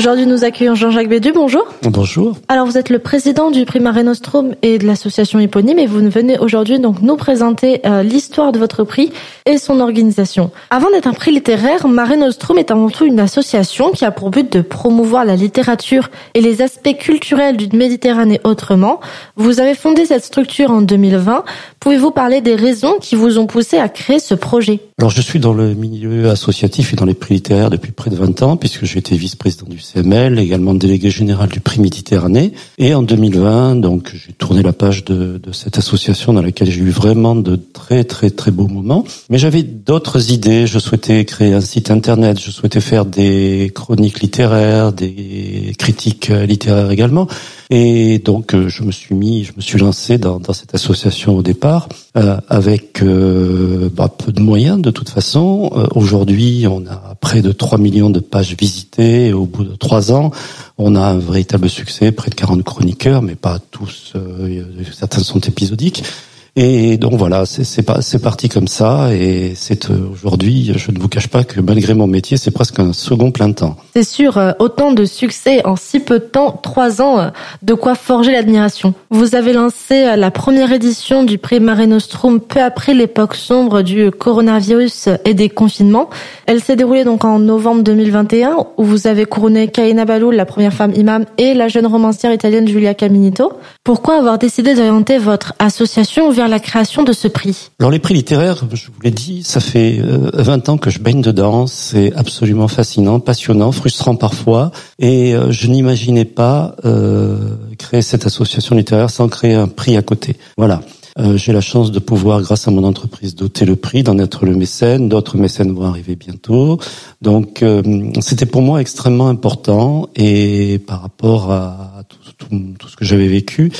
Aujourd'hui, nous accueillons Jean-Jacques Bédu. Bonjour. Bonjour. Alors, vous êtes le président du prix Mare Nostrum et de l'association éponyme et vous venez aujourd'hui donc nous présenter euh, l'histoire de votre prix et son organisation. Avant d'être un prix littéraire, Mare Nostrum est avant tout une association qui a pour but de promouvoir la littérature et les aspects culturels d'une Méditerranée autrement. Vous avez fondé cette structure en 2020. Pouvez-vous parler des raisons qui vous ont poussé à créer ce projet? Alors, je suis dans le milieu associatif et dans les prix littéraires depuis près de 20 ans puisque j'ai été vice-président du CML, également délégué général du prix Méditerranée. Et en 2020, donc, j'ai tourné la page de, de cette association dans laquelle j'ai eu vraiment de très, très, très beaux moments. Mais j'avais d'autres idées. Je souhaitais créer un site internet. Je souhaitais faire des chroniques littéraires, des critiques littéraires également. Et donc, je me suis mis, je me suis lancé dans, dans cette association au départ, euh, avec euh, bah, peu de moyens de toute façon. Euh, Aujourd'hui, on a près de 3 millions de pages visitées. Au bout de trois ans, on a un véritable succès, près de 40 chroniqueurs, mais pas tous. Euh, certains sont épisodiques. Et donc voilà, c'est parti comme ça et c'est aujourd'hui, je ne vous cache pas que malgré mon métier, c'est presque un second plein temps. C'est sûr, euh, autant de succès en si peu de temps, trois ans, euh, de quoi forger l'admiration. Vous avez lancé euh, la première édition du prix Mare Nostrum peu après l'époque sombre du coronavirus et des confinements. Elle s'est déroulée donc en novembre 2021 où vous avez couronné Kaina Balou, la première femme imam, et la jeune romancière italienne Giulia Caminito. Pourquoi avoir décidé d'orienter votre association vers la création de ce prix Alors les prix littéraires, je vous l'ai dit, ça fait 20 ans que je baigne dedans. C'est absolument fascinant, passionnant, frustrant parfois. Et je n'imaginais pas euh, créer cette association littéraire sans créer un prix à côté. Voilà. Euh, j'ai la chance de pouvoir, grâce à mon entreprise, doter le prix, d'en être le mécène. D'autres mécènes vont arriver bientôt. Donc, euh, c'était pour moi extrêmement important. Et par rapport à tout ce que j'avais vécu,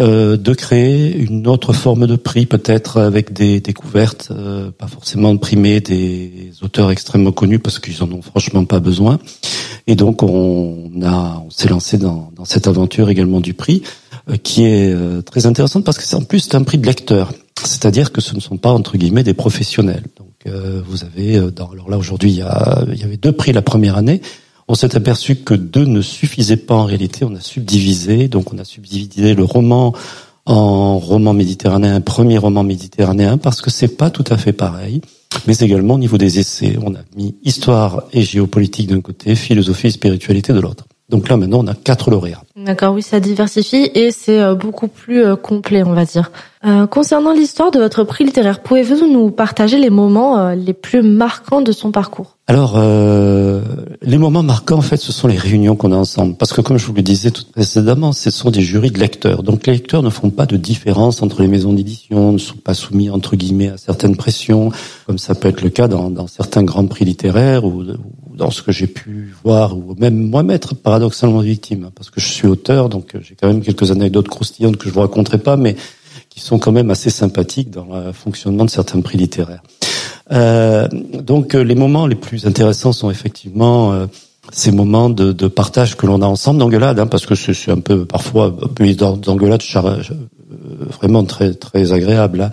euh, de créer une autre forme de prix, peut-être avec des découvertes, euh, pas forcément de primer des auteurs extrêmement connus parce qu'ils en ont franchement pas besoin. Et donc on a, on s'est lancé dans, dans, cette aventure également du prix, euh, qui est euh, très intéressante parce que c'est en plus c'est un prix de lecteur, c'est-à-dire que ce ne sont pas entre guillemets des professionnels. Donc euh, vous avez, dans, alors là aujourd'hui il y, a, il y avait deux prix la première année on s'est aperçu que deux ne suffisaient pas en réalité. On a subdivisé, donc on a subdivisé le roman en roman méditerranéen, premier roman méditerranéen, parce que c'est pas tout à fait pareil. Mais également au niveau des essais, on a mis histoire et géopolitique d'un côté, philosophie et spiritualité de l'autre. Donc là maintenant on a quatre lauréats. D'accord, oui, ça diversifie et c'est beaucoup plus complet, on va dire. Euh, concernant l'histoire de votre prix littéraire, pouvez-vous nous partager les moments euh, les plus marquants de son parcours? Alors, euh, les moments marquants, en fait, ce sont les réunions qu'on a ensemble. Parce que, comme je vous le disais tout précédemment, ce sont des jurys de lecteurs. Donc, les lecteurs ne font pas de différence entre les maisons d'édition, ne sont pas soumis, entre guillemets, à certaines pressions, comme ça peut être le cas dans, dans certains grands prix littéraires ou dans ce que j'ai pu voir, ou même moi m'être paradoxalement victime. Parce que je suis auteur, donc j'ai quand même quelques anecdotes croustillantes que je vous raconterai pas, mais qui sont quand même assez sympathiques dans le fonctionnement de certains prix littéraires. Euh, donc les moments les plus intéressants sont effectivement euh, ces moments de, de, partage que l'on a ensemble d'engueulade, hein, parce que c'est un peu parfois d'engueulade vraiment très très agréable. Hein.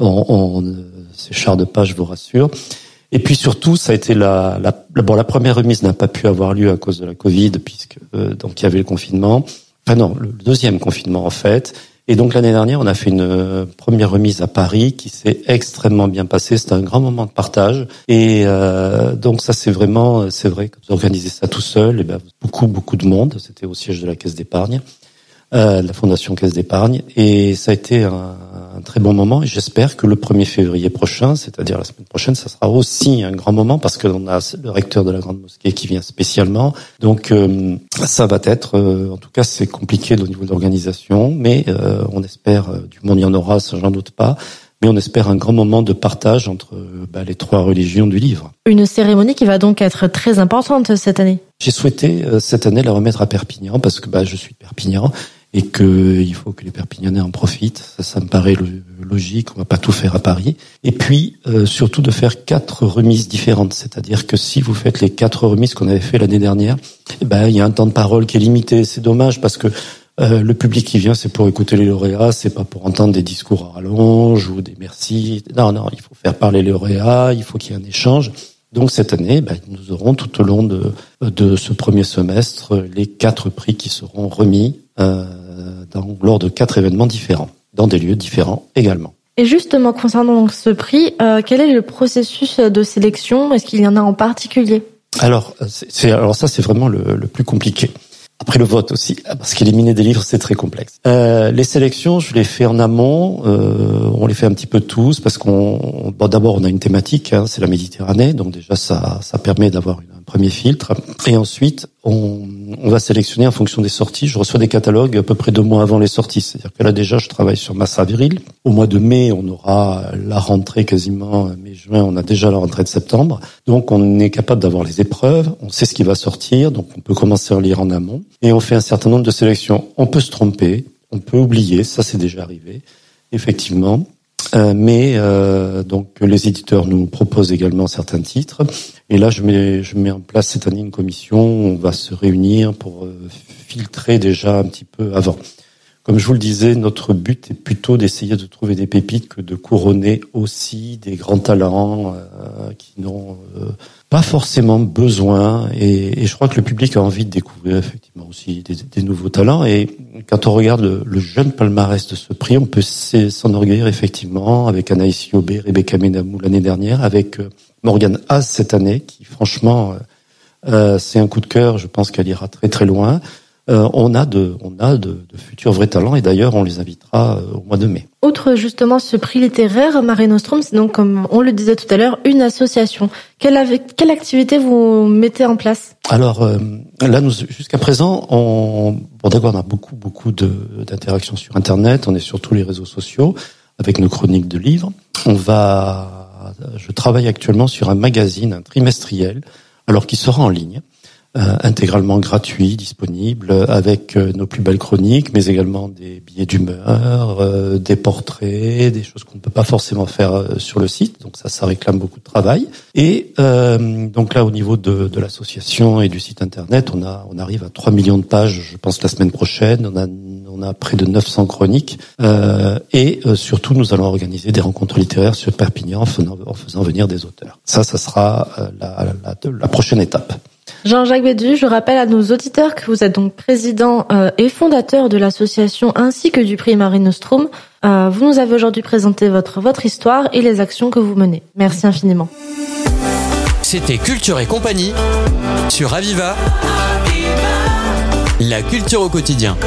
On, on, c'est char de page, je vous rassure. Et puis surtout, ça a été la, la, bon, la première remise n'a pas pu avoir lieu à cause de la Covid, puisque euh, donc il y avait le confinement. Enfin non, le deuxième confinement en fait. Et donc l'année dernière, on a fait une première remise à Paris qui s'est extrêmement bien passée. C'était un grand moment de partage. Et euh, donc ça, c'est vraiment, c'est vrai que vous organisez ça tout seul. Et ben beaucoup, beaucoup de monde. C'était au siège de la Caisse d'épargne, euh, la Fondation Caisse d'épargne. Et ça a été un, un très bon moment. Et j'espère que le 1er février prochain, c'est-à-dire la semaine prochaine, ça sera aussi un grand moment parce qu'on a le recteur de la grande mosquée qui vient spécialement. Donc euh, ça va être, euh, en tout cas, c'est compliqué au niveau de l'organisation, mais euh, on espère, du monde il y en aura, ça j'en doute pas. Mais on espère un grand moment de partage entre bah, les trois religions du livre. Une cérémonie qui va donc être très importante cette année. J'ai souhaité cette année la remettre à Perpignan parce que bah, je suis de Perpignan et que il faut que les Perpignanais en profitent. Ça, ça me paraît logique. On va pas tout faire à Paris. Et puis euh, surtout de faire quatre remises différentes. C'est-à-dire que si vous faites les quatre remises qu'on avait fait l'année dernière, eh ben il y a un temps de parole qui est limité. C'est dommage parce que Euh, le public qui vient, c'est pour écouter les lauréats, c'est pas pour entendre des discours à rallonge ou des merci. Non, non, il faut faire parler les lauréats, il faut qu'il y ait un échange. Donc cette année, ben, nous aurons tout au long de, ce premier semestre les quatre prix qui seront remis dans, lors de quatre événements différents, dans des lieux différents également. Et justement, concernant donc ce prix, euh, quel est le processus de sélection? Est-ce qu'il y en a en particulier? Alors, c'est, alors ça, c'est vraiment le, le plus compliqué. Après le vote aussi, parce qu'éliminer des livres, c'est très complexe. Euh, les sélections, je les fais en amont. Euh, on les fait un petit peu tous, parce qu'on, bon, d'abord, on a une thématique, hein, c'est la Méditerranée, donc déjà ça, ça permet d'avoir un premier filtre. Et ensuite, on, on, va sélectionner en fonction des sorties. Je reçois des catalogues à peu près deux mois avant les sorties. C'est-à-dire que là déjà, je travaille sur Massa Viril. Au mois de mai, on aura la rentrée quasiment. Mai-juin, on a déjà la rentrée de septembre. Donc, on est capable d'avoir les épreuves. On sait ce qui va sortir. Donc, on peut commencer à lire en amont. Et on fait un certain nombre de sélections. On peut se tromper. On peut oublier. Ça, c'est déjà arrivé. Effectivement. Euh, mais euh, donc les éditeurs nous proposent également certains titres. Et là, je mets, je mets en place cette année une commission. On va se réunir pour euh, filtrer déjà un petit peu avant. Comme je vous le disais, notre but est plutôt d'essayer de trouver des pépites que de couronner aussi des grands talents euh, qui n'ont euh, pas forcément besoin. Et, et, je crois que le public a envie de découvrir effectivement aussi des, nouveaux talents. Et quand on regarde le, jeune palmarès de ce prix, on peut s'enorgueillir effectivement avec Anaïs Yobé, Rebecca Menamou l'année dernière, avec euh, Morgan Haas cette année, qui franchement, c'est un coup de cœur. Je pense qu'elle ira très très loin. Euh, on a de, on a de, de, futurs vrais talents et d'ailleurs on les invitera euh, au mois de mai. Outre justement ce prix littéraire, Mare Nostrum, c'est donc comme on le disait tout à l'heure, une association. Quelle, quelle activité vous mettez en place? Alors euh, là, nous jusqu'à présent, on, bon d'accord, on a beaucoup beaucoup d'interactions sur Internet, on est sur tous les réseaux sociaux avec nos chroniques de livres. On va, je travaille actuellement sur un magazine, un trimestriel, alors qui sera en ligne intégralement gratuit, disponible, avec euh, nos plus belles chroniques, mais également des billets d'humeur, euh, des portraits, des choses qu'on ne peut pas forcément faire sur le site. Donc ça, ça réclame beaucoup de travail. Et donc là, au niveau de, de l'association et du site internet, on a, on arrive à 3 millions de pages, je pense la semaine prochaine. On a, on a près de 900 chroniques. et surtout, nous allons organiser des rencontres littéraires sur Perpignan en faisant, en faisant venir des auteurs. Ça, ça sera la, la, la prochaine étape. Jean-Jacques Bédu, je rappelle à nos auditeurs que vous êtes donc président euh, et fondateur de l'association ainsi que du prix Marie Nostrum. Euh, vous nous avez aujourd'hui présenté votre, votre histoire et les actions que vous menez. Merci infiniment. C'était Culture et compagnie sur Aviva. La culture au quotidien.